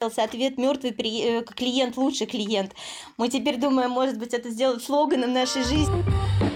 ответ мертвый э, клиент лучше клиент. Мы теперь думаем, может быть, это сделать слоганом нашей жизни.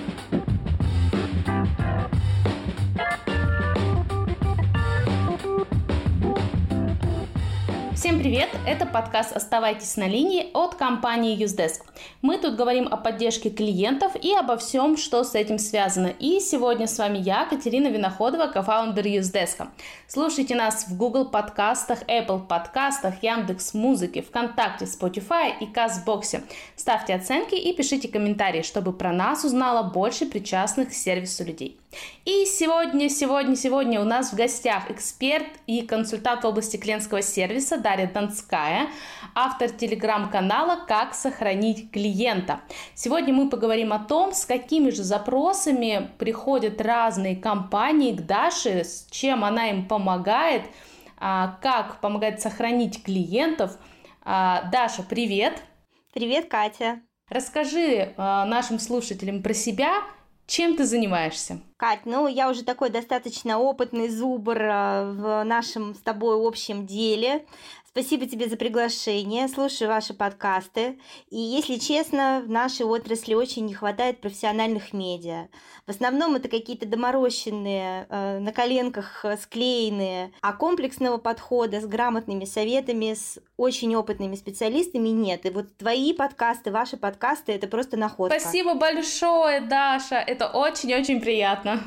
Привет! Это подкаст «Оставайтесь на линии» от компании Usedesk. Мы тут говорим о поддержке клиентов и обо всем, что с этим связано. И сегодня с вами я, Катерина Виноходова, кофаундер Usedesk. Слушайте нас в Google подкастах, Apple подкастах, Яндекс Музыке, ВКонтакте, Spotify и Казбоксе. Ставьте оценки и пишите комментарии, чтобы про нас узнало больше причастных к сервису людей. И сегодня, сегодня, сегодня у нас в гостях эксперт и консультант в области клиентского сервиса Дарья Донская, автор телеграм-канала «Как сохранить клиента». Сегодня мы поговорим о том, с какими же запросами приходят разные компании к Даше, с чем она им помогает, а, как помогает сохранить клиентов. А, Даша, привет! Привет, Катя! Расскажи а, нашим слушателям про себя, чем ты занимаешься? Кать, ну я уже такой достаточно опытный зубр в нашем с тобой общем деле. Спасибо тебе за приглашение, слушаю ваши подкасты. И, если честно, в нашей отрасли очень не хватает профессиональных медиа. В основном это какие-то доморощенные, э, на коленках склеенные, а комплексного подхода с грамотными советами, с очень опытными специалистами нет. И вот твои подкасты, ваши подкасты, это просто находка. Спасибо большое, Даша, это очень-очень приятно.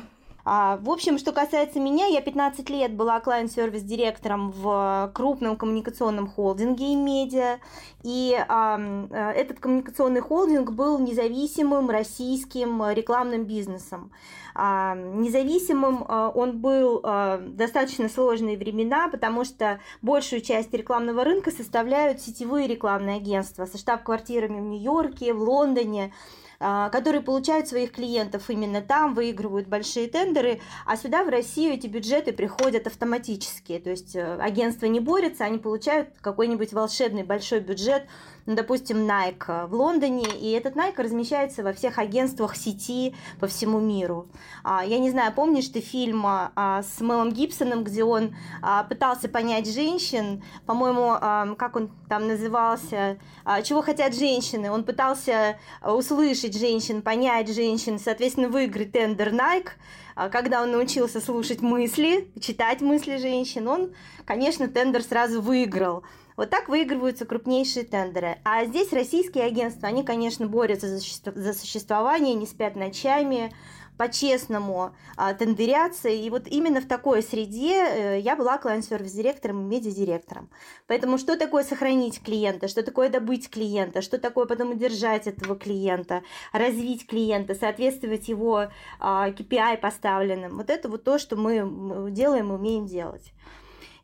А, в общем, что касается меня, я 15 лет была клиент-сервис-директором в крупном коммуникационном холдинге и медиа, и а, этот коммуникационный холдинг был независимым российским рекламным бизнесом. А, независимым а, он был а, достаточно сложные времена, потому что большую часть рекламного рынка составляют сетевые рекламные агентства со штаб-квартирами в Нью-Йорке, в Лондоне, которые получают своих клиентов именно там, выигрывают большие тендеры, а сюда, в Россию, эти бюджеты приходят автоматически. То есть э, агентства не борются, они получают какой-нибудь волшебный большой бюджет, ну, допустим, Nike в Лондоне, и этот Nike размещается во всех агентствах сети по всему миру. А, я не знаю, помнишь ты фильм а, с Мелом Гибсоном, где он пытался понять женщин, по-моему, как он там назывался, чего хотят женщины, он пытался услышать слышать женщин, понять женщин, соответственно, выиграть тендер Nike, а когда он научился слушать мысли, читать мысли женщин, он, конечно, тендер сразу выиграл. Вот так выигрываются крупнейшие тендеры. А здесь российские агентства, они, конечно, борются за существование, не спят ночами, по-честному а, тендерятся. И вот именно в такой среде э, я была клиент-сервис-директором и медиадиректором. Поэтому что такое сохранить клиента, что такое добыть клиента, что такое потом удержать этого клиента, развить клиента, соответствовать его а, KPI поставленным. Вот это вот то, что мы делаем и умеем делать.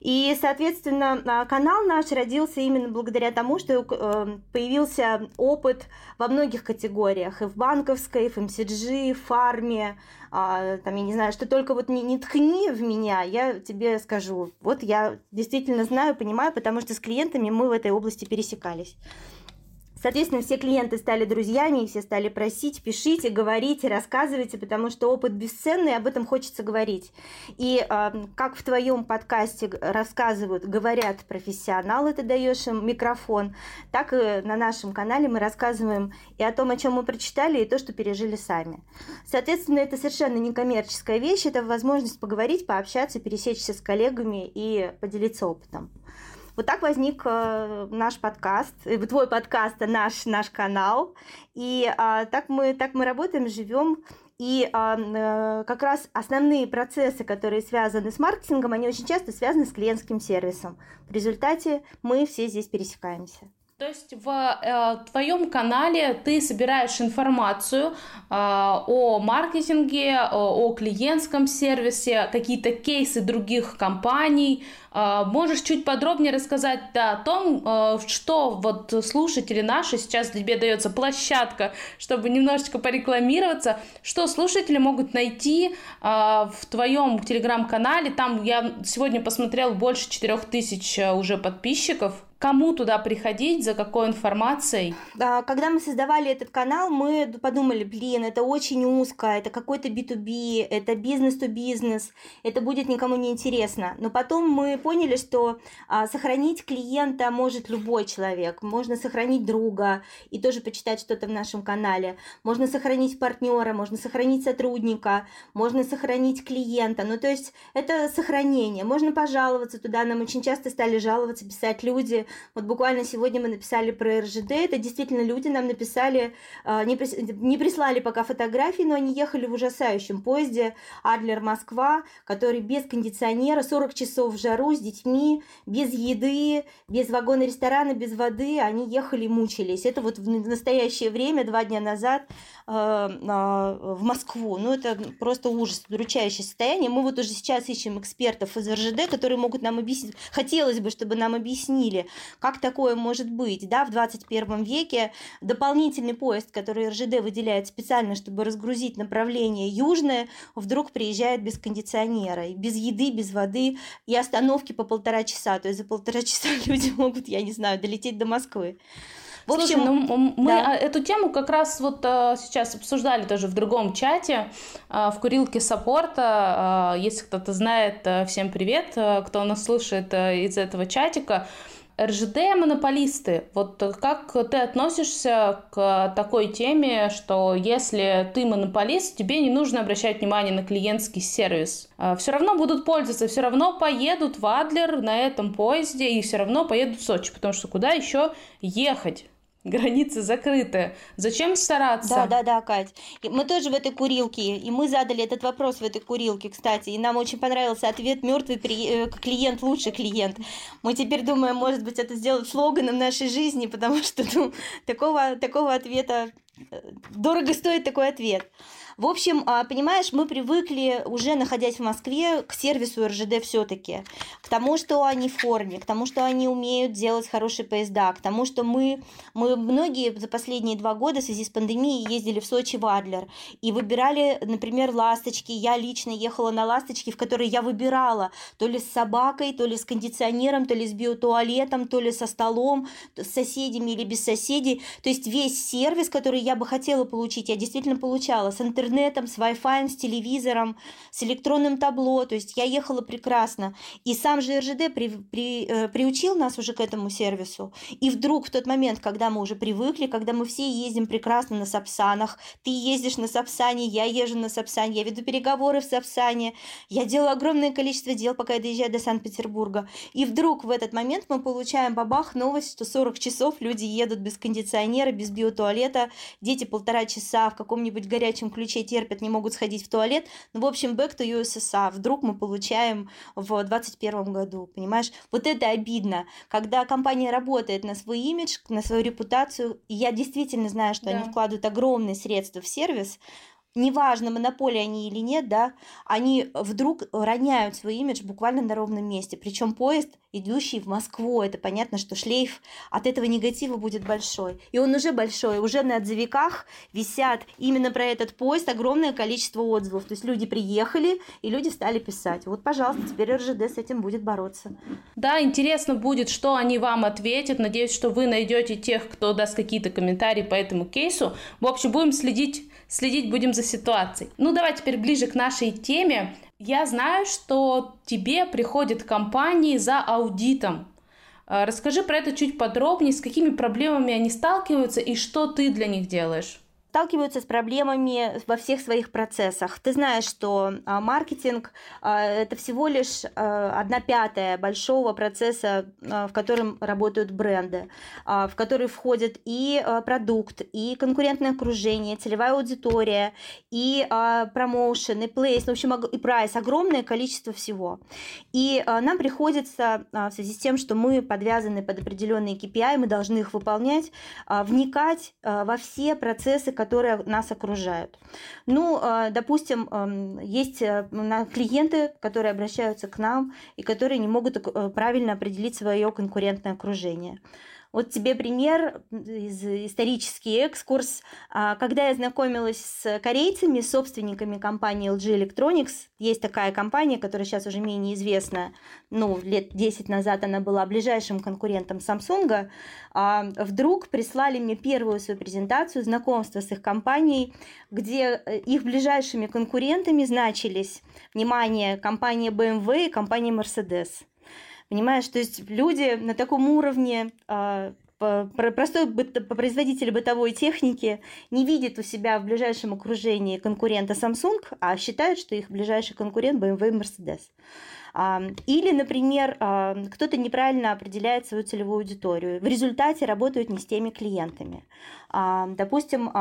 И, соответственно, а, канал наш родился именно благодаря тому, что э, появился опыт во многих категориях, и в банковской, и в MCG, и в фарме, а, там, я не знаю, что только вот не, не ткни в меня, я тебе скажу. Вот я действительно знаю, понимаю, потому что с клиентами мы в этой области пересекались. Соответственно, все клиенты стали друзьями, и все стали просить, пишите, говорите, рассказывайте, потому что опыт бесценный, об этом хочется говорить. И э, как в твоем подкасте рассказывают, говорят профессионалы, ты даешь им микрофон, так и на нашем канале мы рассказываем и о том, о чем мы прочитали, и то, что пережили сами. Соответственно, это совершенно некоммерческая вещь, это возможность поговорить, пообщаться, пересечься с коллегами и поделиться опытом. Вот так возник э, наш подкаст, э, твой подкаст, а наш, наш канал. И а, так, мы, так мы работаем, живем. И а, э, как раз основные процессы, которые связаны с маркетингом, они очень часто связаны с клиентским сервисом. В результате мы все здесь пересекаемся. То есть в э, твоем канале ты собираешь информацию э, о маркетинге, о, о клиентском сервисе, какие-то кейсы других компаний. Э, можешь чуть подробнее рассказать о том, э, что вот слушатели наши, сейчас тебе дается площадка, чтобы немножечко порекламироваться, что слушатели могут найти э, в твоем телеграм-канале. Там я сегодня посмотрел больше 4000 э, уже подписчиков кому туда приходить, за какой информацией? Когда мы создавали этот канал, мы подумали, блин, это очень узко, это какой-то B2B, это бизнес-то-бизнес, это будет никому не интересно. Но потом мы поняли, что а, сохранить клиента может любой человек. Можно сохранить друга и тоже почитать что-то в нашем канале. Можно сохранить партнера, можно сохранить сотрудника, можно сохранить клиента. Ну, то есть это сохранение. Можно пожаловаться туда. Нам очень часто стали жаловаться, писать люди. Вот буквально сегодня мы написали про РЖД. Это действительно люди нам написали, а, не, не прислали пока фотографии, но они ехали в ужасающем поезде Адлер-Москва, который без кондиционера, 40 часов в жару с детьми, без еды, без вагона ресторана, без воды, они ехали мучились. Это вот в настоящее время, два дня назад, в Москву. Ну, это просто ужас, удручающее состояние. Мы вот уже сейчас ищем экспертов из РЖД, которые могут нам объяснить. Хотелось бы, чтобы нам объяснили, как такое может быть, да, в 21 веке дополнительный поезд, который РЖД выделяет специально, чтобы разгрузить направление южное, вдруг приезжает без кондиционера, без еды, без воды, и остановки по полтора часа. То есть за полтора часа люди могут, я не знаю, долететь до Москвы. В общем, Слушай, ну, мы да. эту тему как раз вот а, сейчас обсуждали тоже в другом чате, а, в курилке саппорта. А, если кто-то знает, всем привет, кто нас слушает из этого чатика. РЖД монополисты. Вот как ты относишься к такой теме, что если ты монополист, тебе не нужно обращать внимание на клиентский сервис. Все равно будут пользоваться, все равно поедут в Адлер на этом поезде и все равно поедут в Сочи, потому что куда еще ехать? Границы закрыты. Зачем стараться? Да, да, да, Кать. Мы тоже в этой курилке, и мы задали этот вопрос в этой курилке, кстати, и нам очень понравился ответ «Мертвый при... Э, клиент лучше клиент». Мы теперь думаем, может быть, это сделать слоганом нашей жизни, потому что ну, такого, такого ответа э, дорого стоит такой ответ. В общем, а, понимаешь, мы привыкли, уже находясь в Москве, к сервису РЖД все-таки, к тому, что они в форме, к тому, что они умеют делать хорошие поезда, к тому, что мы, мы многие за последние два года в связи с пандемией ездили в Сочи в Адлер и выбирали, например, ласточки. Я лично ехала на ласточки, в которые я выбирала то ли с собакой, то ли с кондиционером, то ли с биотуалетом, то ли со столом, с соседями или без соседей. То есть весь сервис, который я бы хотела получить, я действительно получала с интернетом интернетом, с Wi-Fi, с телевизором, с электронным табло. То есть я ехала прекрасно. И сам же РЖД при, при, э, приучил нас уже к этому сервису. И вдруг в тот момент, когда мы уже привыкли, когда мы все ездим прекрасно на Сапсанах, ты ездишь на Сапсане, я езжу на Сапсане, я веду переговоры в Сапсане, я делаю огромное количество дел, пока я доезжаю до Санкт-Петербурга. И вдруг в этот момент мы получаем бабах новость, что 40 часов люди едут без кондиционера, без биотуалета, дети полтора часа в каком-нибудь горячем ключе ключе терпят, не могут сходить в туалет. Ну, в общем, back to USSR. Вдруг мы получаем в 2021 году, понимаешь? Вот это обидно, когда компания работает на свой имидж, на свою репутацию. И я действительно знаю, что да. они вкладывают огромные средства в сервис, неважно, монополия они или нет, да, они вдруг роняют свой имидж буквально на ровном месте. Причем поезд, идущий в Москву, это понятно, что шлейф от этого негатива будет большой. И он уже большой, уже на отзывиках висят именно про этот поезд огромное количество отзывов. То есть люди приехали, и люди стали писать. Вот, пожалуйста, теперь РЖД с этим будет бороться. Да, интересно будет, что они вам ответят. Надеюсь, что вы найдете тех, кто даст какие-то комментарии по этому кейсу. В общем, будем следить следить будем за ситуацией. Ну, давай теперь ближе к нашей теме. Я знаю, что тебе приходят компании за аудитом. А, расскажи про это чуть подробнее, с какими проблемами они сталкиваются и что ты для них делаешь сталкиваются с проблемами во всех своих процессах. Ты знаешь, что а, маркетинг а, это всего лишь а, одна пятая большого процесса, в котором работают бренды, в который входят и продукт, и конкурентное окружение, целевая аудитория, и промоушен, и плейс, в общем, и прайс, огромное количество всего. И нам приходится в связи с тем, что мы подвязаны под определенные KPI, мы должны их выполнять, вникать во все процессы, которые нас окружают. Ну, а, допустим, есть э, клиенты, которые обращаются к нам и которые не могут э, правильно определить свое конкурентное окружение. Вот тебе пример из исторический экскурс. А, когда я знакомилась с корейцами, собственниками компании LG Electronics, есть такая компания, которая сейчас уже менее известна, ну, лет 10 назад она была ближайшим конкурентом Samsung, а, вдруг прислали мне первую свою презентацию знакомства с их компанией, где э, их ближайшими конкурентами значились, внимание, компания BMW и компания Mercedes. Понимаешь, то есть люди на таком уровне а, простой производитель бытовой техники не видит у себя в ближайшем окружении конкурента Samsung, а считает, что их ближайший конкурент BMW и Mercedes. Или, например, кто-то неправильно определяет свою целевую аудиторию. В результате работают не с теми клиентами. Допустим,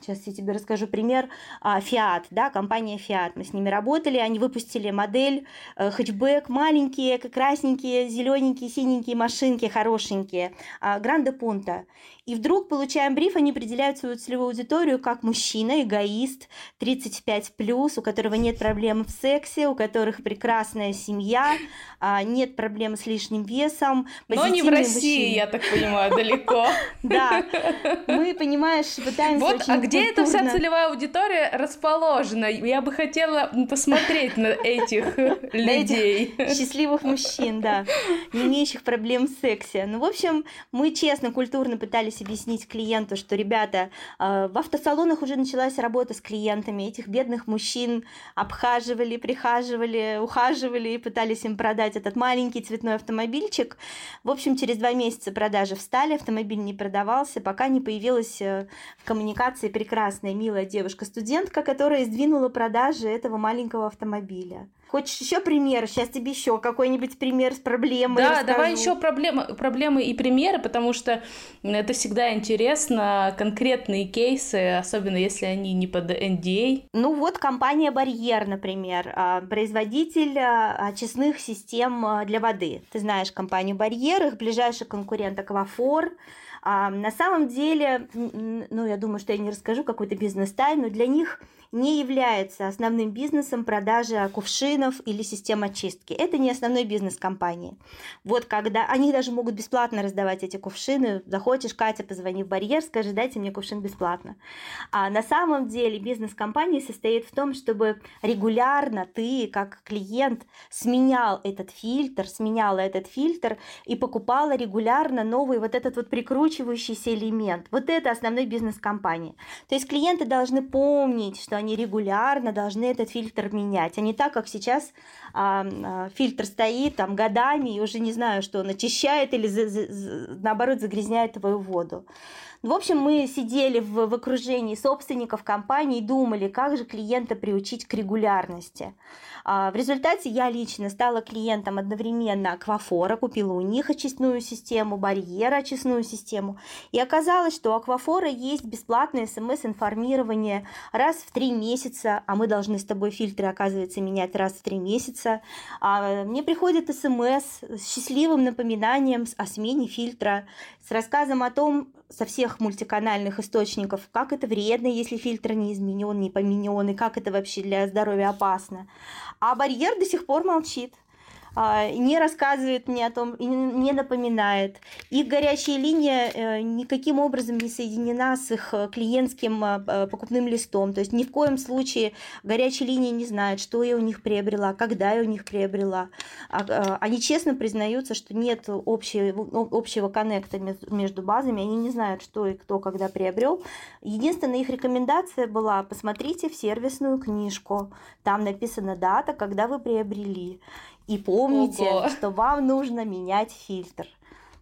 сейчас я тебе расскажу пример. А, Fiat, да, компания Fiat. Мы с ними работали, они выпустили модель э, хэтчбэк, маленькие, красненькие, зелененькие, синенькие машинки, хорошенькие, Гранде Пунта. И вдруг получаем бриф, они определяют свою целевую аудиторию как мужчина, эгоист, 35+, у которого нет проблем в сексе, у которых прекрасная семья, а, нет проблем с лишним весом. Но не в России, мужчины. я так понимаю, далеко. Да, мы, понимаешь, пытаемся Вот, а где эта вся целевая аудитория расположена? Я бы хотела посмотреть на этих людей. Счастливых мужчин, да, не имеющих проблем в сексе. Ну, в общем, мы честно, культурно пытались объяснить клиенту, что, ребята, а, в автосалонах уже началась работа с клиентами, этих бедных мужчин обхаживали, прихаживали, ухаживали и пытались им продать этот маленький цветной автомобильчик. В общем, через два месяца продажи встали, автомобиль не продавался, пока не появилась э, в коммуникации прекрасная, милая девушка-студентка, которая сдвинула продажи этого маленького автомобиля. Хочешь еще пример? Сейчас тебе еще какой-нибудь пример с проблемой. Да, расскажу. давай еще проблемы, проблемы и примеры, потому что это всегда интересно, конкретные кейсы, особенно если они не под NDA. А. Ну вот компания Барьер, например, а, производитель а, очистных систем для воды. Ты знаешь компанию Барьер, их ближайший конкурент Аквафор. На самом деле, ну я думаю, что я не расскажу какой-то бизнес-тайну, для них не является основным бизнесом продажа кувшинов или систем очистки. Это не основной бизнес компании. Вот когда они даже могут бесплатно раздавать эти кувшины, захочешь, Катя, позвони в барьер, скажи, дайте мне кувшин бесплатно. А на самом деле бизнес компании состоит в том, чтобы регулярно ты, как клиент, сменял этот фильтр, сменяла этот фильтр и покупала регулярно новый вот этот вот прикручивающийся элемент. Вот это основной бизнес компании. То есть клиенты должны помнить, что они регулярно должны этот фильтр менять, а не так, как сейчас а, а, фильтр стоит там годами и уже не знаю, что он очищает или за, за, наоборот загрязняет твою воду. В общем, мы сидели в, в окружении собственников компании и думали, как же клиента приучить к регулярности. А, в результате я лично стала клиентом одновременно Аквафора, купила у них очистную систему, барьера очистную систему. И оказалось, что у Аквафора есть бесплатное смс-информирование раз в три месяца, а мы должны с тобой фильтры, оказывается, менять раз в три месяца. А, мне приходит смс с счастливым напоминанием о смене фильтра, с рассказом о том, со всех мультиканальных источников, как это вредно, если фильтр не изменен, не поменен, и как это вообще для здоровья опасно. А барьер до сих пор молчит. А, не рассказывает мне о том, не напоминает. Их горячая линия э, никаким образом не соединена с их э, клиентским а, а, покупным листом. То есть ни в коем случае горячая линия не знает, что я у них приобрела, когда я у них приобрела. Они честно признаются, что нет общего, общего коннекта между базами, они не знают, что и кто когда приобрел. Единственная их рекомендация была, посмотрите в сервисную книжку, там написана дата, когда вы приобрели. И помните, Ого. что вам нужно менять фильтр.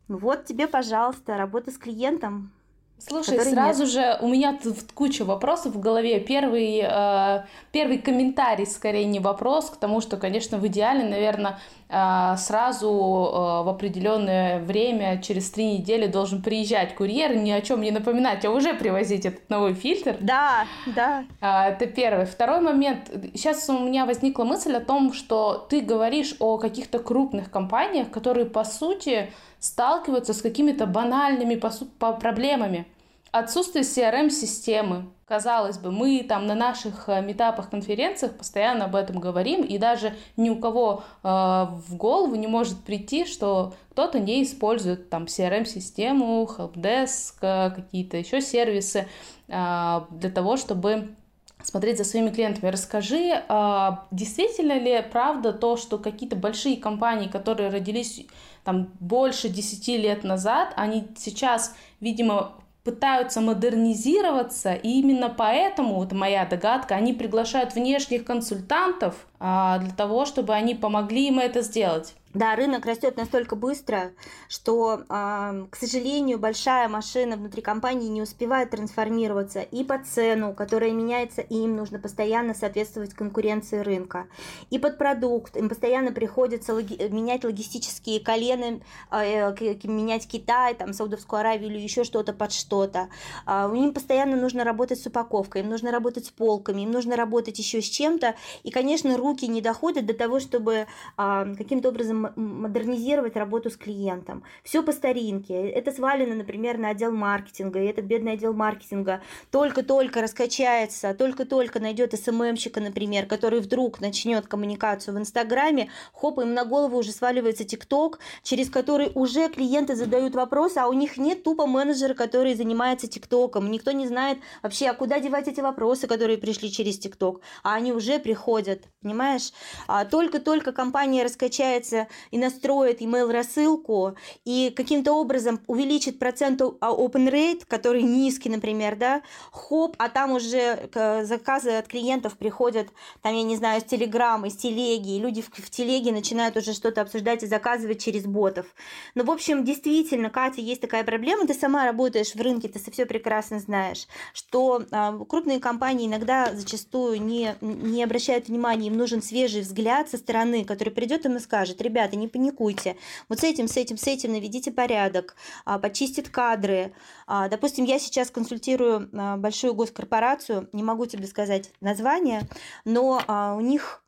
Ну вот тебе, пожалуйста, работа с клиентом. Слушай, сразу нет. же у меня тут куча вопросов в голове. Первый, э, первый комментарий, скорее не вопрос, к тому, что, конечно, в идеале, наверное, сразу э, в определенное время, через три недели должен приезжать курьер, ни о чем не напоминать, а уже привозить этот новый фильтр. Да, да. Э, это первый. Второй момент. Сейчас у меня возникла мысль о том, что ты говоришь о каких-то крупных компаниях, которые, по сути, сталкиваются с какими-то банальными по, по проблемами. Отсутствие CRM-системы. Казалось бы, мы там на наших э, метапах, конференциях постоянно об этом говорим, и даже ни у кого э, в голову не может прийти, что кто-то не использует там CRM-систему, helpdesk, э, какие-то еще сервисы э, для того, чтобы смотреть за своими клиентами. Расскажи, а, действительно ли правда то, что какие-то большие компании, которые родились там больше 10 лет назад, они сейчас, видимо, пытаются модернизироваться, и именно поэтому, вот моя догадка, они приглашают внешних консультантов а, для того, чтобы они помогли им это сделать. Да, рынок растет настолько быстро, что, э, к сожалению, большая машина внутри компании не успевает трансформироваться и по цену, которая меняется, и им нужно постоянно соответствовать конкуренции рынка, и под продукт, им постоянно приходится логи- менять логистические колены, э, менять Китай, там, Саудовскую Аравию или еще что-то под что-то. Э, им постоянно нужно работать с упаковкой, им нужно работать с полками, им нужно работать еще с чем-то, и, конечно, руки не доходят до того, чтобы каким-то образом модернизировать работу с клиентом. Все по старинке. Это свалено, например, на отдел маркетинга. И этот бедный отдел маркетинга только-только раскачается, только-только найдет СММщика, например, который вдруг начнет коммуникацию в Инстаграме, хоп, им на голову уже сваливается ТикТок, через который уже клиенты задают вопросы, а у них нет тупо менеджера, который занимается ТикТоком. Никто не знает вообще, а куда девать эти вопросы, которые пришли через ТикТок. А они уже приходят, понимаешь? А только-только компания раскачается и настроит email рассылку и каким-то образом увеличит процент open rate, который низкий, например, да, хоп, а там уже заказы от клиентов приходят, там, я не знаю, с телеграм, из телеги, и люди в, в телеге начинают уже что-то обсуждать и заказывать через ботов. Ну, в общем, действительно, Катя, есть такая проблема, ты сама работаешь в рынке, ты все прекрасно знаешь, что а, крупные компании иногда зачастую не, не обращают внимания, им нужен свежий взгляд со стороны, который придет им и скажет, ребята, ребята, не паникуйте. Вот с этим, с этим, с этим наведите порядок, а, почистит кадры. А, допустим, я сейчас консультирую а, большую госкорпорацию, не могу тебе сказать название, но у них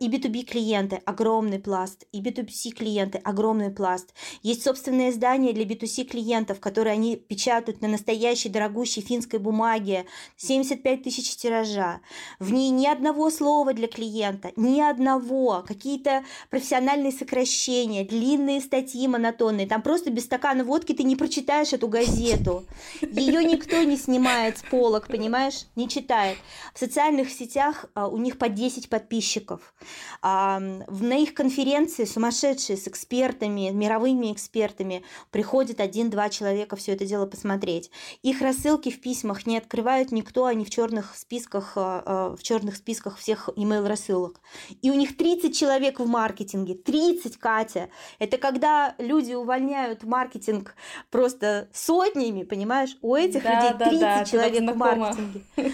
и B2B клиенты огромный пласт, и B2C клиенты огромный пласт. Есть собственное издание для B2C клиентов, которые они печатают на настоящей дорогущей финской бумаге, 75 тысяч тиража. В ней ни одного слова для клиента, ни одного. Какие-то профессиональные сокращения, длинные статьи монотонные. Там просто без стакана водки ты не прочитаешь эту газету. Ее никто не снимает с полок, понимаешь? Не читает. В социальных сетях а, у них по 10 подписчиков. А, на их конференции сумасшедшие с экспертами, мировыми экспертами, приходит один-два человека все это дело посмотреть. Их рассылки в письмах не открывают никто, они в черных списках, а, а, в черных списках всех email рассылок. И у них 30 человек в маркетинге. 30, Катя! Это когда люди увольняют маркетинг просто сотнями, понимаешь? У этих да, людей 30 да, да, человек в маркетинге.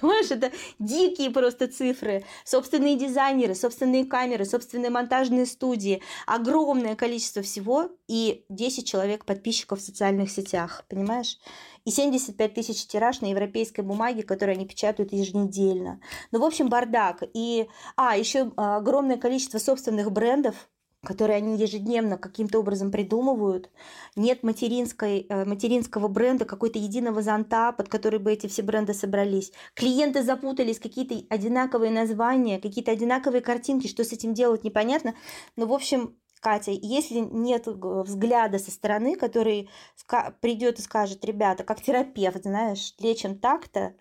Понимаешь, это дикие просто цифры. Собственные дизайнеры дизайнеры, собственные камеры, собственные монтажные студии, огромное количество всего и 10 человек подписчиков в социальных сетях, понимаешь? И 75 тысяч тираж на европейской бумаге, которые они печатают еженедельно. Ну, в общем, бардак. И, а, еще а, огромное количество собственных брендов, которые они ежедневно каким-то образом придумывают. Нет материнской, э, материнского бренда, какой-то единого зонта, под который бы эти все бренды собрались. Клиенты запутались, какие-то одинаковые названия, какие-то одинаковые картинки, что с этим делать непонятно. Но, в общем, Катя, если нет взгляда со стороны, который придет и скажет, ребята, как терапевт, знаешь, лечим так-то,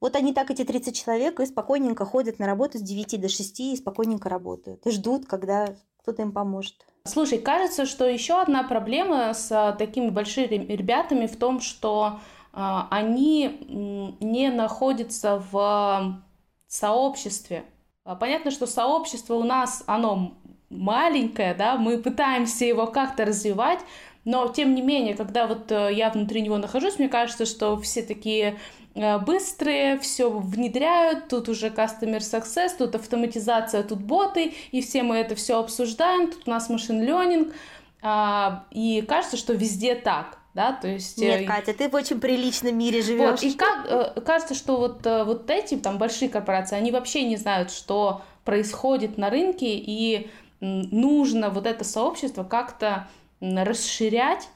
вот они так, эти 30 человек, и спокойненько ходят на работу с 9 до 6 и спокойненько работают. И ждут, когда кто-то им поможет. Слушай, кажется, что еще одна проблема с а, такими большими ребятами в том, что э, они не находятся в сообществе. А, понятно, что сообщество у нас, оно маленькое, да, мы пытаемся его как-то развивать, но тем не менее, когда вот э, я внутри него нахожусь, мне кажется, что все такие Э, быстрые, все внедряют, тут уже customer success, тут автоматизация, тут боты, и все мы это все обсуждаем, тут у нас машин learning, а, и кажется, что везде так, да, то есть... Нет, э, Катя, ты в очень приличном мире живешь. Вот, и как, кажется, что вот, вот эти там большие корпорации, они вообще не знают, что происходит на рынке, и нужно вот это сообщество как-то расширять,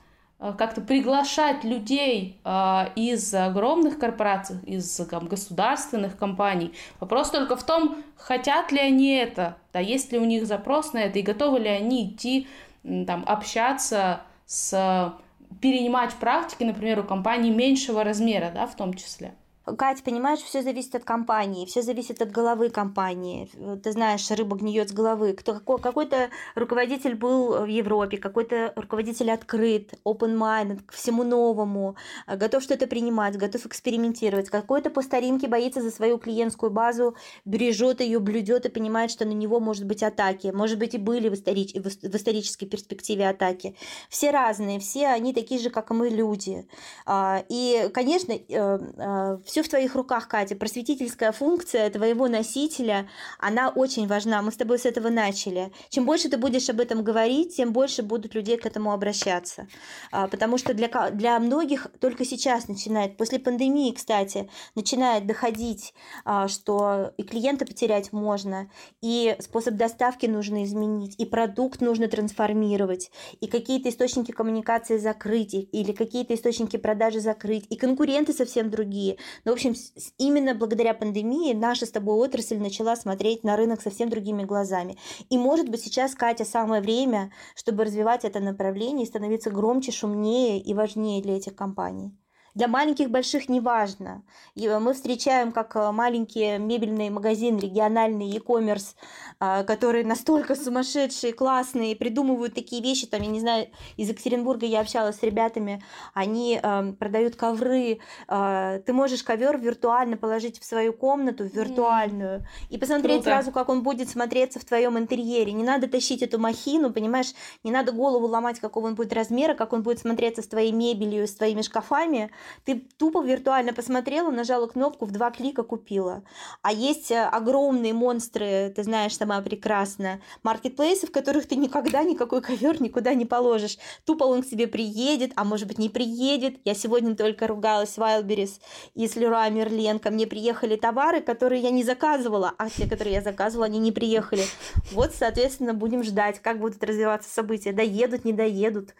Э, как-то приглашать людей э, из огромных корпораций, из там, государственных компаний. Вопрос только в том, хотят ли они это, да, есть ли у них запрос на это, и готовы ли они идти там, общаться с перенимать практики, например, у компаний меньшего размера, да, в том числе. Катя, понимаешь, все зависит от компании, все зависит от головы компании. Ты знаешь, рыба гниет с головы. Кто, какой-то руководитель был в Европе, какой-то руководитель открыт, open-minded, к всему новому, готов что-то принимать, готов экспериментировать. Какой-то по старинке боится за свою клиентскую базу, бережет ее, блюдет и понимает, что на него может быть атаки. Может быть, и были в, историч... в исторической перспективе атаки. Все разные, все они такие же, как и мы, люди. А, и, конечно, э, э, все в твоих руках, Катя. Просветительская функция твоего носителя, она очень важна. Мы с тобой с этого начали. Чем больше ты будешь об этом говорить, тем больше будут людей к этому обращаться. А, потому что для, для многих только сейчас начинает, после пандемии, кстати, начинает доходить, а, что и клиента потерять можно, и способ доставки нужно изменить, и продукт нужно трансформировать, и какие-то источники коммуникации закрыть, или какие-то источники продажи закрыть, и конкуренты совсем другие. Но, в общем, именно благодаря пандемии наша с тобой отрасль начала смотреть на рынок совсем другими глазами. И, может быть, сейчас, Катя, самое время, чтобы развивать это направление и становиться громче, шумнее и важнее для этих компаний. Для маленьких, больших неважно. И мы встречаем как э, маленькие мебельные магазины, региональный e-commerce, а, которые настолько сумасшедшие, классные, придумывают такие вещи. Там, я не знаю, из Екатеринбурга я общалась с ребятами, они э, продают ковры. Э, ты можешь ковер виртуально положить в свою комнату, в виртуальную, mm. и посмотреть Круто. сразу, как он будет смотреться в твоем интерьере. Не надо тащить эту махину, понимаешь, не надо голову ломать, какого он будет размера, как он будет смотреться с твоей мебелью, с твоими шкафами ты тупо виртуально посмотрела, нажала кнопку, в два клика купила. А есть э, огромные монстры, ты знаешь сама прекрасно, маркетплейсы, в которых ты никогда никакой ковер никуда не положишь. Тупо он к тебе приедет, а может быть не приедет. Я сегодня только ругалась Wildberries из Леруа Мерлен. Ко мне приехали товары, которые я не заказывала, а те, которые я заказывала, они не приехали. Вот, соответственно, будем ждать, как будут развиваться события. Доедут, не доедут.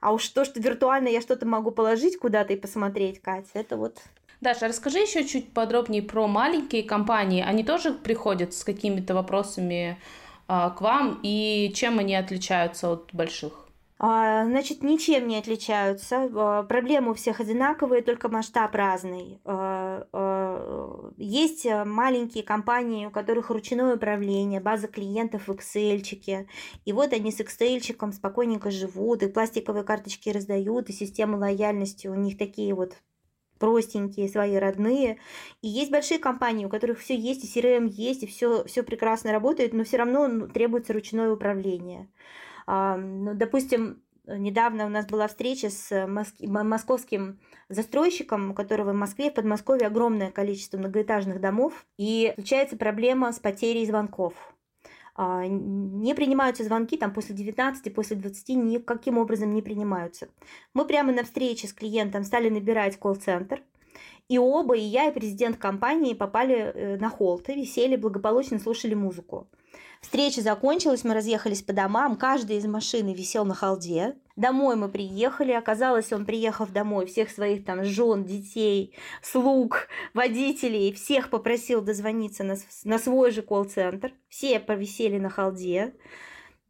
А уж то, что виртуально я что-то могу положить куда-то и посмотреть, Катя, это вот Даша, расскажи еще чуть подробнее про маленькие компании. Они тоже приходят с какими-то вопросами а, к вам, и чем они отличаются от больших? А, значит, ничем не отличаются. А, проблемы у всех одинаковые, только масштаб разный. А, есть маленькие компании, у которых ручное управление, база клиентов в Excel. И вот они с Excel спокойненько живут, и пластиковые карточки раздают, и системы лояльности у них такие вот простенькие, свои родные. И есть большие компании, у которых все есть, и CRM есть, и все, все прекрасно работает, но все равно ну, требуется ручное управление. Ну, допустим, недавно у нас была встреча с московским застройщиком, у которого в Москве, в Подмосковье огромное количество многоэтажных домов, и случается проблема с потерей звонков. А, не принимаются звонки там после 19, после 20, никаким образом не принимаются. Мы прямо на встрече с клиентом стали набирать колл-центр, и оба, и я, и президент компании попали э, на холты, висели, благополучно слушали музыку. Встреча закончилась, мы разъехались по домам, каждый из машины висел на халде. Домой мы приехали, оказалось, он, приехав домой, всех своих там жен, детей, слуг, водителей, всех попросил дозвониться на, на свой же колл-центр. Все повисели на халде.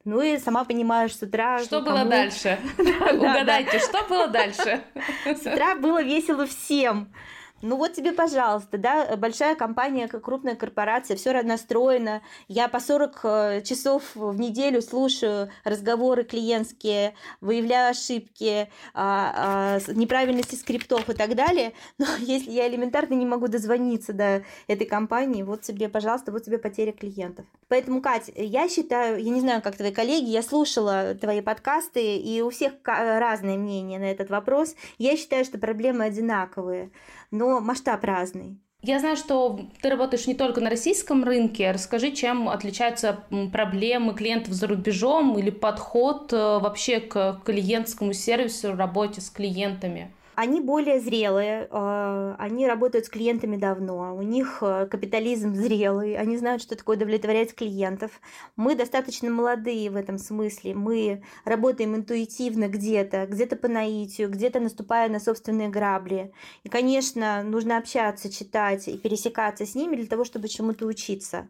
Ну и сама понимаешь, с утра... Что было дальше? Угадайте, что было дальше? С утра было весело всем. Ну вот тебе, пожалуйста, да, большая компания, крупная корпорация, все настроено. Я по 40 э, часов в неделю слушаю разговоры клиентские, выявляю ошибки, а, а, неправильности скриптов и так далее. Но если я элементарно не могу дозвониться до этой компании, вот тебе, пожалуйста, вот тебе потеря клиентов. Поэтому, Кать, я считаю, я не знаю, как твои коллеги, я слушала твои подкасты, и у всех разное мнение на этот вопрос. Я считаю, что проблемы одинаковые но масштаб разный. Я знаю, что ты работаешь не только на российском рынке. Расскажи, чем отличаются проблемы клиентов за рубежом или подход э, вообще к клиентскому сервису, работе с клиентами? Они более зрелые, а, они работают с клиентами давно, у них э, капитализм зрелый, они знают, что такое удовлетворять клиентов. Мы достаточно молодые в этом смысле, мы работаем интуитивно где-то, где-то по наитию, где-то наступая на собственные грабли. И, конечно, нужно общаться, читать и пересекаться с ними для того, чтобы чему-то учиться.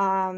А,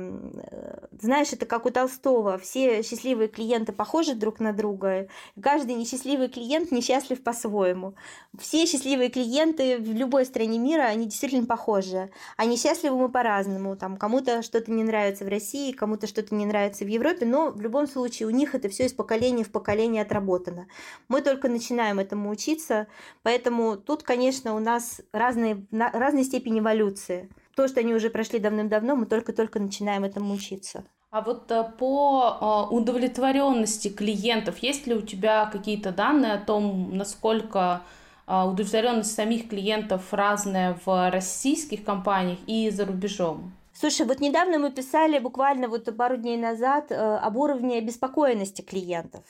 знаешь, это как у Толстого. Все счастливые клиенты похожи друг на друга. Каждый несчастливый клиент несчастлив по-своему. Все счастливые клиенты в любой стране мира, они действительно похожи. А несчастливы мы по-разному. Там кому-то что-то не нравится в России, кому-то что-то не нравится в Европе, но в любом случае у них это все из поколения в поколение отработано. Мы только начинаем этому учиться, поэтому тут, конечно, у нас разные, разные степени эволюции. То, что они уже прошли давным-давно, мы только-только начинаем этому учиться. А вот э, по э, удовлетворенности клиентов, есть ли у тебя какие-то данные о том, насколько э, удовлетворенность самих клиентов разная в российских компаниях и за рубежом? Слушай, вот недавно мы писали, буквально вот пару дней назад, об уровне обеспокоенности клиентов.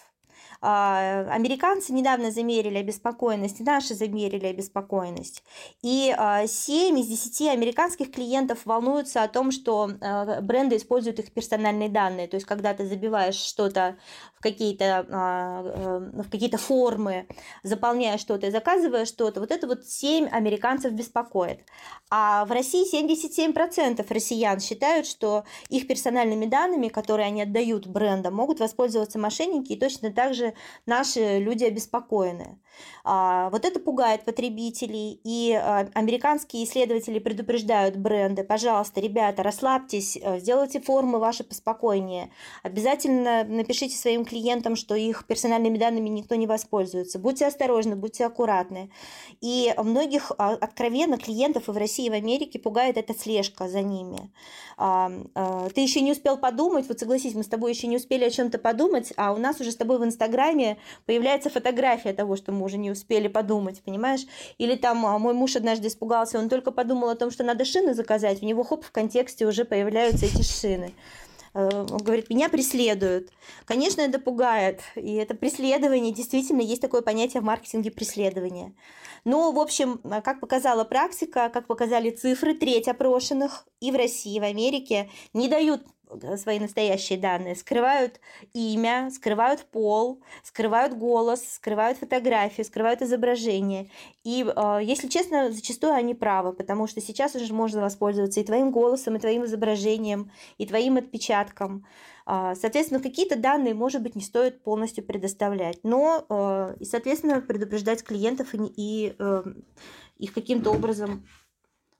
А, американцы недавно замерили обеспокоенность, наши замерили обеспокоенность. И 7 а, из 10 американских клиентов волнуются о том, что а, бренды используют их персональные данные. То есть, когда ты забиваешь что-то в какие-то, э, в какие-то формы, заполняешь что-то и заказываешь что-то, вот это вот 7 американцев беспокоит. А в России 77% россиян считают, что их персональными данными, которые они отдают брендам, могут воспользоваться мошенники, и точно так же наши люди обеспокоены. А, вот это пугает потребителей, и а, американские исследователи предупреждают бренды, пожалуйста, ребята, расслабьтесь, э, сделайте формы ваши поспокойнее, обязательно напишите своим клиентам, что их персональными данными никто не воспользуется, будьте осторожны, будьте аккуратны. И многих а, откровенно клиентов и в России, и в Америке пугает эта слежка за ними. Ты еще не успел подумать, вот согласись, мы с тобой еще не успели о чем-то подумать, а у нас уже с тобой в Инстаграме появляется фотография того, что мы уже не успели подумать, понимаешь? Или там а, мой муж однажды испугался, он только подумал о том, что надо шины заказать, у него хоп, в контексте уже появляются эти шины. Э, он говорит, меня преследуют. Конечно, это пугает. И это преследование, действительно, есть такое понятие в маркетинге преследования. Но, в общем, а, как показала практика, как показали цифры, треть опрошенных и в России, и в Америке не дают свои настоящие данные, скрывают имя, скрывают пол, скрывают голос, скрывают фотографию, скрывают изображение. И, э, если честно, зачастую они правы, потому что сейчас уже можно воспользоваться и твоим голосом, и твоим изображением, и твоим отпечатком. А, соответственно, какие-то данные, может быть, не стоит полностью предоставлять, но, э, и, соответственно, предупреждать клиентов и, и их каким-то образом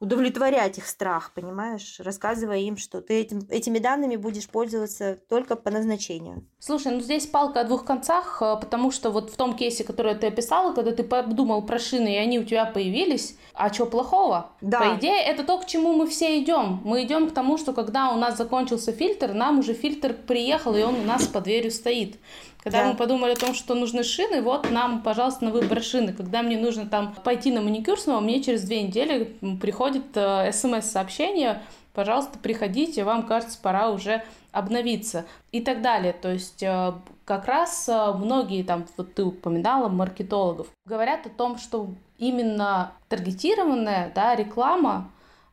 удовлетворять их страх, понимаешь, рассказывая им, что ты этим, этими данными будешь пользоваться только по назначению. Слушай, ну здесь палка о двух концах, э, потому что вот в том кейсе, который ты описала, когда ты подумал про шины, и они у тебя появились, а что плохого? Да. По идее, это то, к чему мы все идем. Мы идем к тому, что когда у нас закончился фильтр, нам уже фильтр приехал, и он у нас под дверью стоит. Когда да. мы подумали о том, что нужны шины, вот нам, пожалуйста, на выбор шины. Когда мне нужно там пойти на маникюр снова, мне через две недели приходит э, смс-сообщение, пожалуйста, приходите, вам кажется, пора уже обновиться и так далее. То есть э, как раз э, многие там, вот ты упоминала, маркетологов, говорят о том, что именно таргетированная да, реклама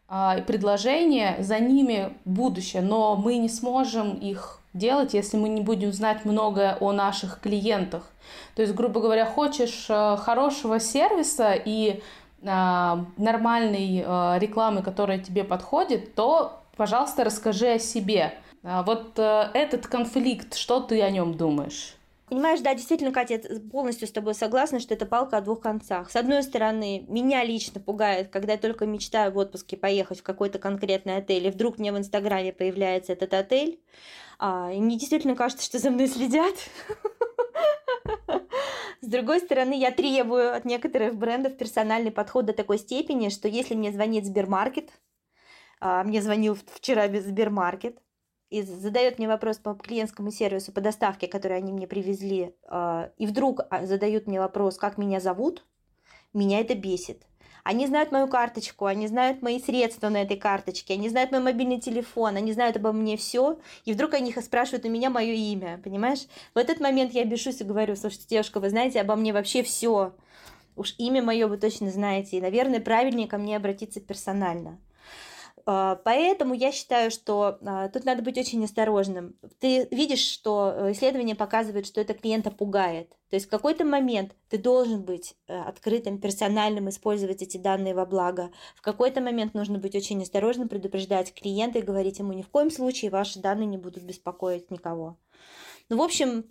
и предложение, за ними будущее, но мы не сможем их делать, если мы не будем знать многое о наших клиентах. То есть, грубо говоря, хочешь хорошего сервиса и нормальной э, рекламы, которая тебе подходит, то, пожалуйста, расскажи о себе. Вот этот конфликт, что ты о нем думаешь? Понимаешь, да, действительно, Катя, я полностью с тобой согласна, что это палка о двух концах. С одной стороны, меня лично пугает, когда я только мечтаю в отпуске поехать в какой-то конкретный отель, и вдруг мне в Инстаграме появляется этот отель, а, и мне действительно кажется, что за мной следят. С другой стороны, я требую от некоторых брендов персональный подход до такой степени, что если мне звонит Сбермаркет, а, мне звонил вчера Сбермаркет, и задает мне вопрос по клиентскому сервису по доставке, который они мне привезли, а, и вдруг задают мне вопрос, как меня зовут, меня это бесит. Они знают мою карточку, они знают мои средства на этой карточке, они знают мой мобильный телефон, они знают обо мне все, и вдруг они спрашивают у меня мое имя, понимаешь? В этот момент я бешусь и говорю, слушайте, девушка, вы знаете обо мне вообще все. Уж имя мое вы точно знаете, и, наверное, правильнее ко мне обратиться персонально. А, поэтому я считаю, что а, тут надо быть очень осторожным. Ты видишь, что э, исследование показывает, что это клиента пугает. То есть в какой-то момент ты должен быть э, открытым, персональным, использовать эти данные во благо. В какой-то момент нужно быть очень осторожным, предупреждать клиента и говорить ему ни в коем случае ваши данные не будут беспокоить никого. Ну, в общем,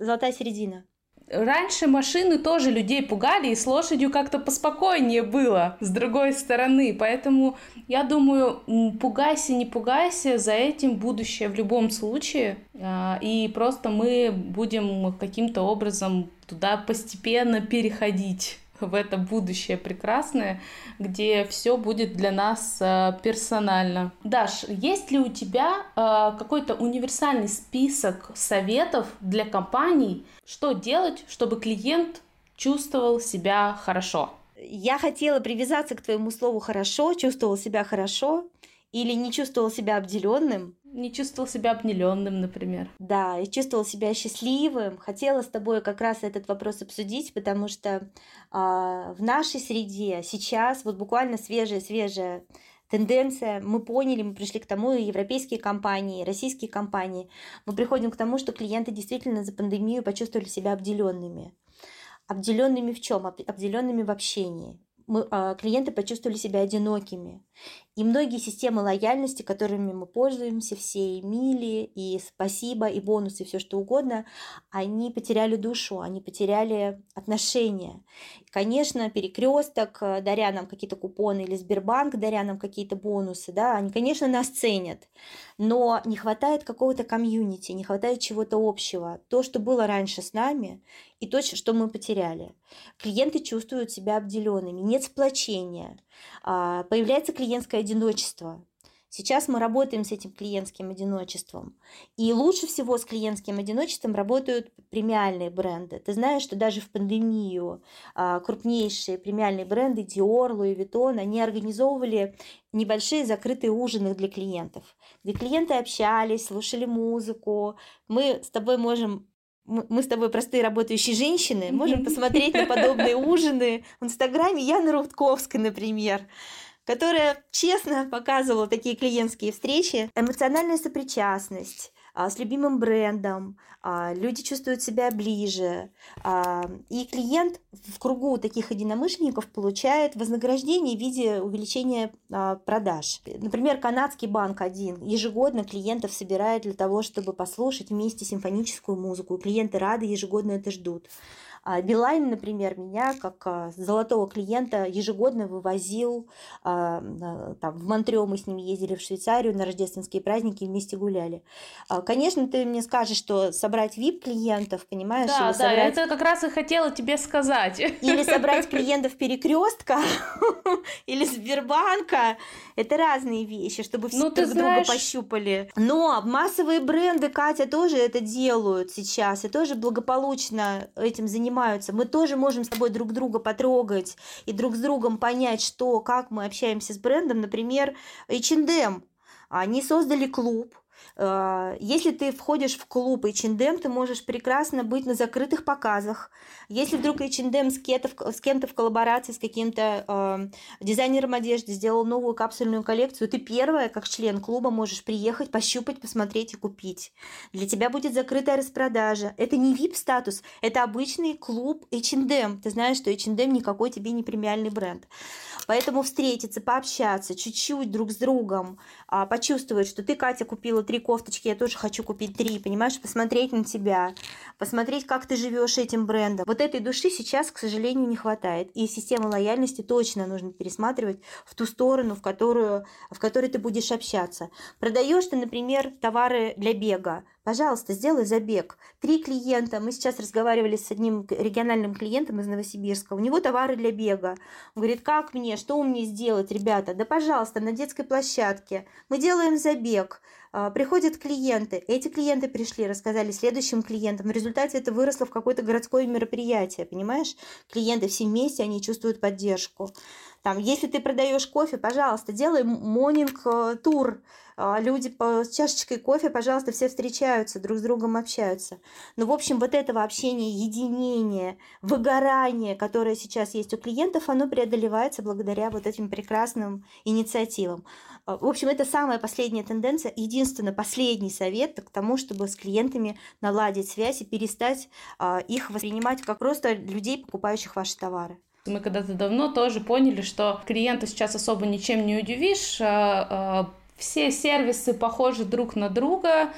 золотая середина. Раньше машины тоже людей пугали, и с лошадью как-то поспокойнее было, с другой стороны. Поэтому я думаю, пугайся, не пугайся, за этим будущее в любом случае. А, и просто мы будем каким-то образом туда постепенно переходить в это будущее прекрасное, где все будет для нас э, персонально. Даш, есть ли у тебя э, какой-то универсальный список советов для компаний, что делать, чтобы клиент чувствовал себя хорошо? Я хотела привязаться к твоему слову хорошо, чувствовал себя хорошо или не чувствовал себя обделенным, не чувствовал себя обнеленным, например. Да, и чувствовал себя счастливым. Хотела с тобой как раз этот вопрос обсудить, потому что а, в нашей среде сейчас вот буквально свежая-свежая тенденция, мы поняли, мы пришли к тому, и европейские компании, и российские компании, мы приходим к тому, что клиенты действительно за пандемию почувствовали себя обделенными. Обделенными в чем? Обделенными в общении мы, а, клиенты почувствовали себя одинокими. И многие системы лояльности, которыми мы пользуемся, все и мили, и спасибо, и бонусы, все что угодно, они потеряли душу, они потеряли отношения. Конечно, перекресток, э, даря нам какие-то купоны, или Сбербанк, даря нам какие-то бонусы, да, они, конечно, нас ценят, но не хватает какого-то комьюнити, не хватает чего-то общего. То, что было раньше с нами, и то, что мы потеряли. Клиенты чувствуют себя обделенными, нет сплочения, а, появляется клиентское одиночество. Сейчас мы работаем с этим клиентским одиночеством. И лучше всего с клиентским одиночеством работают премиальные бренды. Ты знаешь, что даже в пандемию а, крупнейшие премиальные бренды Dior, Louis Vuitton, они организовывали небольшие закрытые ужины для клиентов, где клиенты общались, слушали музыку. Мы с тобой можем мы с тобой простые работающие женщины, можем посмотреть на подобные ужины в Инстаграме Яны Рудковской, например, которая честно показывала такие клиентские встречи. Эмоциональная сопричастность, а, с любимым брендом, а, люди чувствуют себя ближе, а, и клиент в кругу таких единомышленников получает вознаграждение в виде увеличения продаж. Например, канадский банк один ежегодно клиентов собирает для того, чтобы послушать вместе симфоническую музыку, клиенты рады ежегодно это ждут. А Билайн, например, меня как а, золотого клиента ежегодно вывозил а, там, в Монтрео, мы с ним ездили в Швейцарию на рождественские праздники вместе гуляли. Конечно, ты мне скажешь, что собрать VIP-клиентов, понимаешь? Да, да, собрать... это как раз и хотела тебе сказать. Или собрать клиентов перекрестка, или Сбербанка. Это разные вещи, чтобы все ну, друг знаешь... друга пощупали. Но массовые бренды, Катя, тоже это делают сейчас, и тоже благополучно этим занимаются занимаются, мы тоже можем с тобой друг друга потрогать и друг с другом понять, что, как мы общаемся с брендом. Например, H&M. Они создали клуб, если ты входишь в клуб H&M, ты можешь прекрасно быть на закрытых показах. Если вдруг H&M с, с кем-то в коллаборации, с каким-то э, дизайнером одежды сделал новую капсульную коллекцию, ты первая, как член клуба, можешь приехать, пощупать, посмотреть и купить. Для тебя будет закрытая распродажа. Это не VIP-статус, это обычный клуб H&M. Ты знаешь, что H&M никакой тебе не премиальный бренд. Поэтому встретиться, пообщаться чуть-чуть друг с другом, а, почувствовать, что ты, Катя, купила три кофточки, я тоже хочу купить три, понимаешь, посмотреть на тебя, посмотреть, как ты живешь этим брендом. Вот этой души сейчас, к сожалению, не хватает. И систему лояльности точно нужно пересматривать в ту сторону, в которую, в которой ты будешь общаться. Продаешь ты, например, товары для бега, Пожалуйста, сделай забег. Три клиента. Мы сейчас разговаривали с одним региональным клиентом из Новосибирска. У него товары для бега. Он говорит, как мне, что мне сделать, ребята? Да, пожалуйста, на детской площадке. Мы делаем забег. А, приходят клиенты. Эти клиенты пришли, рассказали следующим клиентам. В результате это выросло в какое-то городское мероприятие, понимаешь? Клиенты все вместе, они чувствуют поддержку. Там, если ты продаешь кофе, пожалуйста, делай монинг-тур, а, люди с чашечкой кофе, пожалуйста, все встречаются, друг с другом общаются. Но, в общем, вот этого общения, единения, выгорания, которое сейчас есть у клиентов, оно преодолевается благодаря вот этим прекрасным инициативам. А, в общем, это самая последняя тенденция, единственно последний совет к тому, чтобы с клиентами наладить связь и перестать а, их воспринимать как просто людей, покупающих ваши товары. Мы когда-то давно тоже поняли, что клиента сейчас особо ничем не удивишь, все сервисы похожи друг на друга,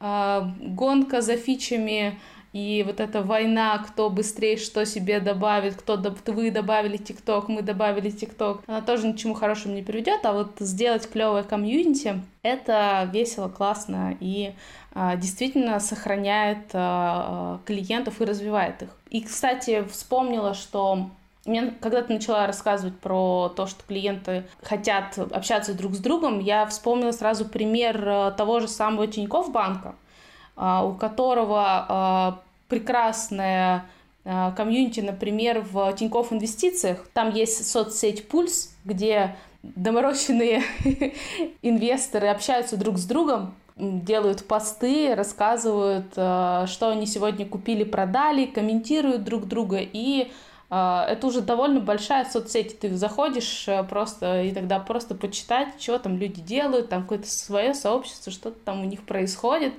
а, гонка за фичами и вот эта война, кто быстрее что себе добавит, кто вы добавили ТикТок, мы добавили ТикТок, она тоже ни к чему хорошему не приведет, а вот сделать клевое комьюнити, это весело, классно и а, действительно сохраняет а, клиентов и развивает их. И, кстати, вспомнила, что мне, когда ты начала рассказывать про то, что клиенты хотят общаться друг с другом, я вспомнила сразу пример э, того же самого Тинькофф банка, э, у которого э, прекрасная комьюнити, например, в Тинькофф инвестициях. Там есть соцсеть Пульс, где доморощенные инвесторы общаются друг с другом, делают посты, рассказывают, что они сегодня купили, продали, комментируют друг друга и а, это уже довольно большая соцсеть. Ты заходишь э, просто и тогда просто почитать, что там люди делают, там какое-то свое сообщество, что-то там у них происходит.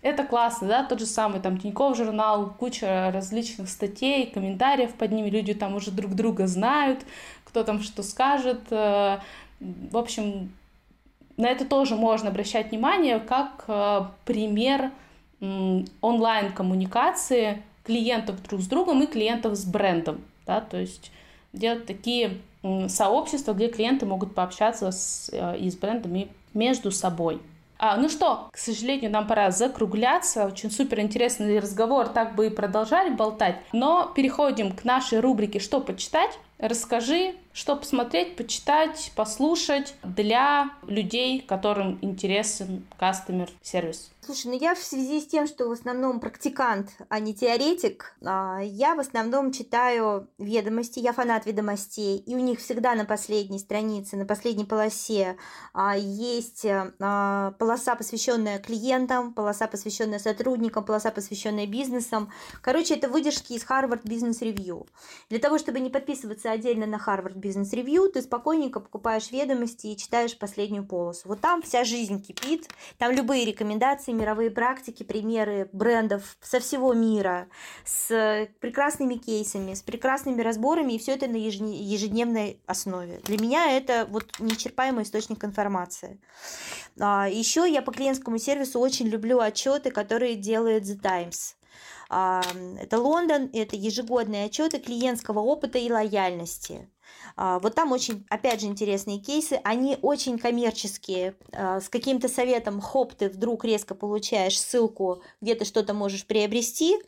Это классно, да, тот же самый там Тинькофф журнал, куча различных статей, комментариев под ними, люди там уже друг друга знают, кто там что скажет. Э, в общем, на это тоже можно обращать внимание как э, пример онлайн-коммуникации клиентов друг с другом и клиентов с брендом, да, то есть делать такие сообщества, где клиенты могут пообщаться с, э, и с брендами между собой. А, ну что, к сожалению, нам пора закругляться. Очень супер интересный разговор, так бы и продолжали болтать. Но переходим к нашей рубрике «Что почитать?». Расскажи, что посмотреть, почитать, послушать для людей, которым интересен кастомер сервис. Слушай, ну я в связи с тем, что в основном практикант, а не теоретик, а, я в основном читаю ведомости, я фанат ведомостей, и у них всегда на последней странице, на последней полосе а, есть а, полоса, посвященная клиентам, полоса, посвященная сотрудникам, полоса, посвященная бизнесам. Короче, это выдержки из Harvard Business Review. Для того, чтобы не подписываться отдельно на Harvard Business Review, ты спокойненько покупаешь ведомости и читаешь последнюю полосу. Вот там вся жизнь кипит, там любые рекомендации, мировые практики, примеры брендов со всего мира, с прекрасными кейсами, с прекрасными разборами, и все это на ежедневной основе. Для меня это вот неисчерпаемый источник информации. А, Еще я по клиентскому сервису очень люблю отчеты, которые делает The Times. Это Лондон, это ежегодные отчеты клиентского опыта и лояльности. А, вот там очень, опять же, интересные кейсы. Они очень коммерческие. А, с каким-то советом, хоп, ты вдруг резко получаешь ссылку, где ты что-то можешь приобрести.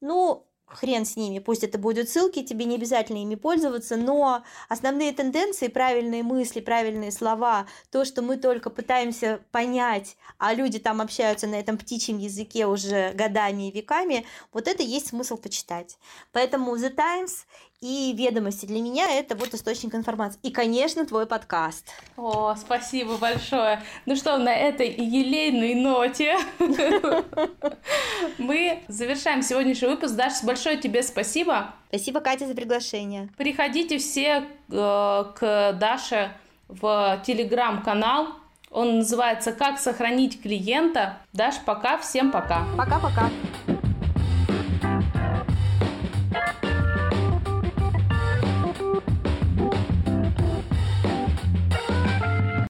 Ну, хрен с ними, пусть это будут ссылки, тебе не обязательно ими пользоваться, но основные тенденции, правильные мысли, правильные слова, то, что мы только пытаемся понять, а люди там общаются на этом птичьем языке уже годами и веками, вот это есть смысл почитать. Поэтому The Times и ведомости для меня это вот источник информации. И, конечно, твой подкаст. О, спасибо большое. Ну что, на этой елейной ноте мы завершаем сегодняшний выпуск. Даша, большое тебе спасибо. Спасибо, Катя, за приглашение. Приходите все э, к Даше в телеграм-канал. Он называется «Как сохранить клиента». Даш, пока. Всем пока. Пока-пока.